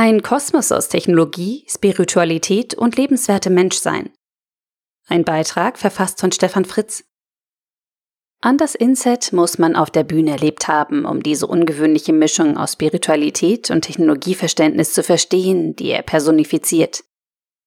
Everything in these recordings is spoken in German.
Ein Kosmos aus Technologie, Spiritualität und lebenswerte Menschsein. Ein Beitrag verfasst von Stefan Fritz. Anders Inset muss man auf der Bühne erlebt haben, um diese ungewöhnliche Mischung aus Spiritualität und Technologieverständnis zu verstehen, die er personifiziert.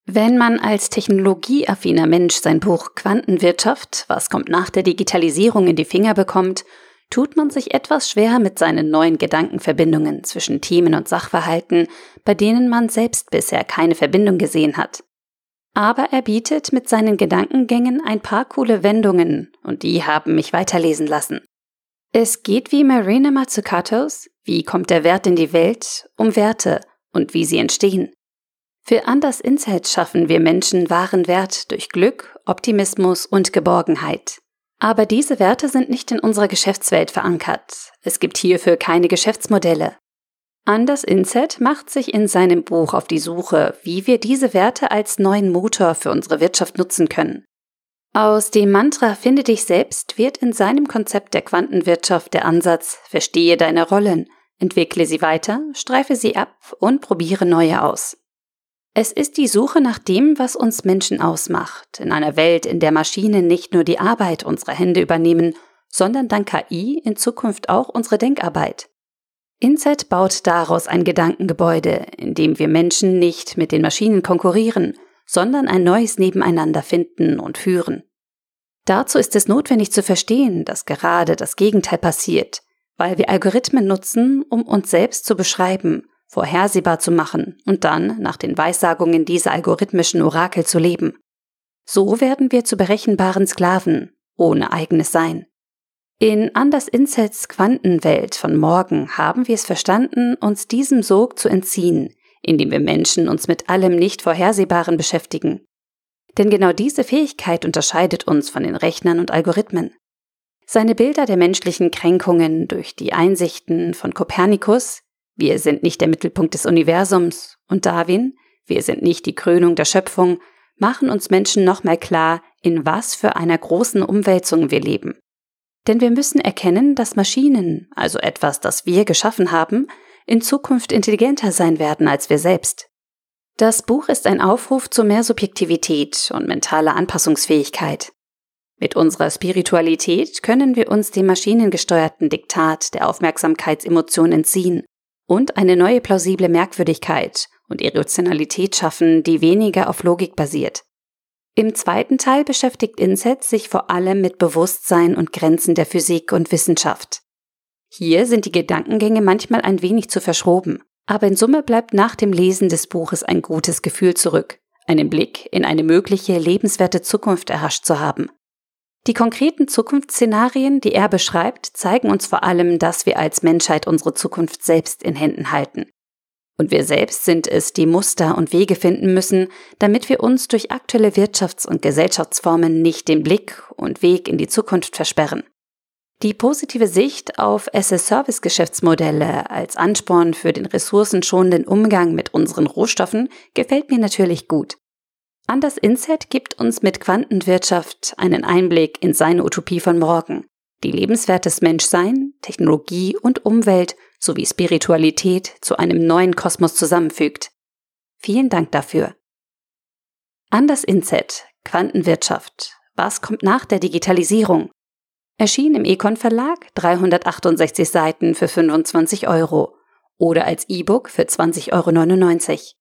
Wenn man als technologieaffiner Mensch sein Buch Quantenwirtschaft, was kommt nach der Digitalisierung in die Finger bekommt, tut man sich etwas schwer mit seinen neuen Gedankenverbindungen zwischen Themen und Sachverhalten, bei denen man selbst bisher keine Verbindung gesehen hat. Aber er bietet mit seinen Gedankengängen ein paar coole Wendungen und die haben mich weiterlesen lassen. Es geht wie Marina Mazzucatos, wie kommt der Wert in die Welt, um Werte und wie sie entstehen. Für Anders Insight schaffen wir Menschen wahren Wert durch Glück, Optimismus und Geborgenheit. Aber diese Werte sind nicht in unserer Geschäftswelt verankert. Es gibt hierfür keine Geschäftsmodelle. Anders Inset macht sich in seinem Buch auf die Suche, wie wir diese Werte als neuen Motor für unsere Wirtschaft nutzen können. Aus dem Mantra Finde dich selbst wird in seinem Konzept der Quantenwirtschaft der Ansatz Verstehe deine Rollen, entwickle sie weiter, streife sie ab und probiere neue aus. Es ist die Suche nach dem, was uns Menschen ausmacht, in einer Welt, in der Maschinen nicht nur die Arbeit unserer Hände übernehmen, sondern dank KI in Zukunft auch unsere Denkarbeit. Inset baut daraus ein Gedankengebäude, in dem wir Menschen nicht mit den Maschinen konkurrieren, sondern ein neues Nebeneinander finden und führen. Dazu ist es notwendig zu verstehen, dass gerade das Gegenteil passiert, weil wir Algorithmen nutzen, um uns selbst zu beschreiben, vorhersehbar zu machen und dann nach den Weissagungen dieser algorithmischen Orakel zu leben. So werden wir zu berechenbaren Sklaven, ohne eigenes Sein. In Anders Insets Quantenwelt von morgen haben wir es verstanden, uns diesem Sog zu entziehen, indem wir Menschen uns mit allem nicht Vorhersehbaren beschäftigen. Denn genau diese Fähigkeit unterscheidet uns von den Rechnern und Algorithmen. Seine Bilder der menschlichen Kränkungen durch die Einsichten von Kopernikus, wir sind nicht der Mittelpunkt des Universums, und Darwin, wir sind nicht die Krönung der Schöpfung, machen uns Menschen nochmal klar, in was für einer großen Umwälzung wir leben. Denn wir müssen erkennen, dass Maschinen, also etwas, das wir geschaffen haben, in Zukunft intelligenter sein werden als wir selbst. Das Buch ist ein Aufruf zu mehr Subjektivität und mentaler Anpassungsfähigkeit. Mit unserer Spiritualität können wir uns dem maschinengesteuerten Diktat der Aufmerksamkeitsemotion entziehen und eine neue plausible Merkwürdigkeit und Irrationalität schaffen, die weniger auf Logik basiert. Im zweiten Teil beschäftigt Inset sich vor allem mit Bewusstsein und Grenzen der Physik und Wissenschaft. Hier sind die Gedankengänge manchmal ein wenig zu verschroben, aber in Summe bleibt nach dem Lesen des Buches ein gutes Gefühl zurück, einen Blick in eine mögliche lebenswerte Zukunft erhascht zu haben. Die konkreten Zukunftsszenarien, die er beschreibt, zeigen uns vor allem, dass wir als Menschheit unsere Zukunft selbst in Händen halten. Und wir selbst sind es, die Muster und Wege finden müssen, damit wir uns durch aktuelle Wirtschafts- und Gesellschaftsformen nicht den Blick und Weg in die Zukunft versperren. Die positive Sicht auf SS-Service-Geschäftsmodelle als Ansporn für den ressourcenschonenden Umgang mit unseren Rohstoffen gefällt mir natürlich gut. Anders Inset gibt uns mit Quantenwirtschaft einen Einblick in seine Utopie von morgen, die lebenswertes Menschsein, Technologie und Umwelt sowie Spiritualität zu einem neuen Kosmos zusammenfügt. Vielen Dank dafür. Anders Inset, Quantenwirtschaft. Was kommt nach der Digitalisierung? Erschien im Econ Verlag 368 Seiten für 25 Euro oder als E-Book für 20,99 Euro.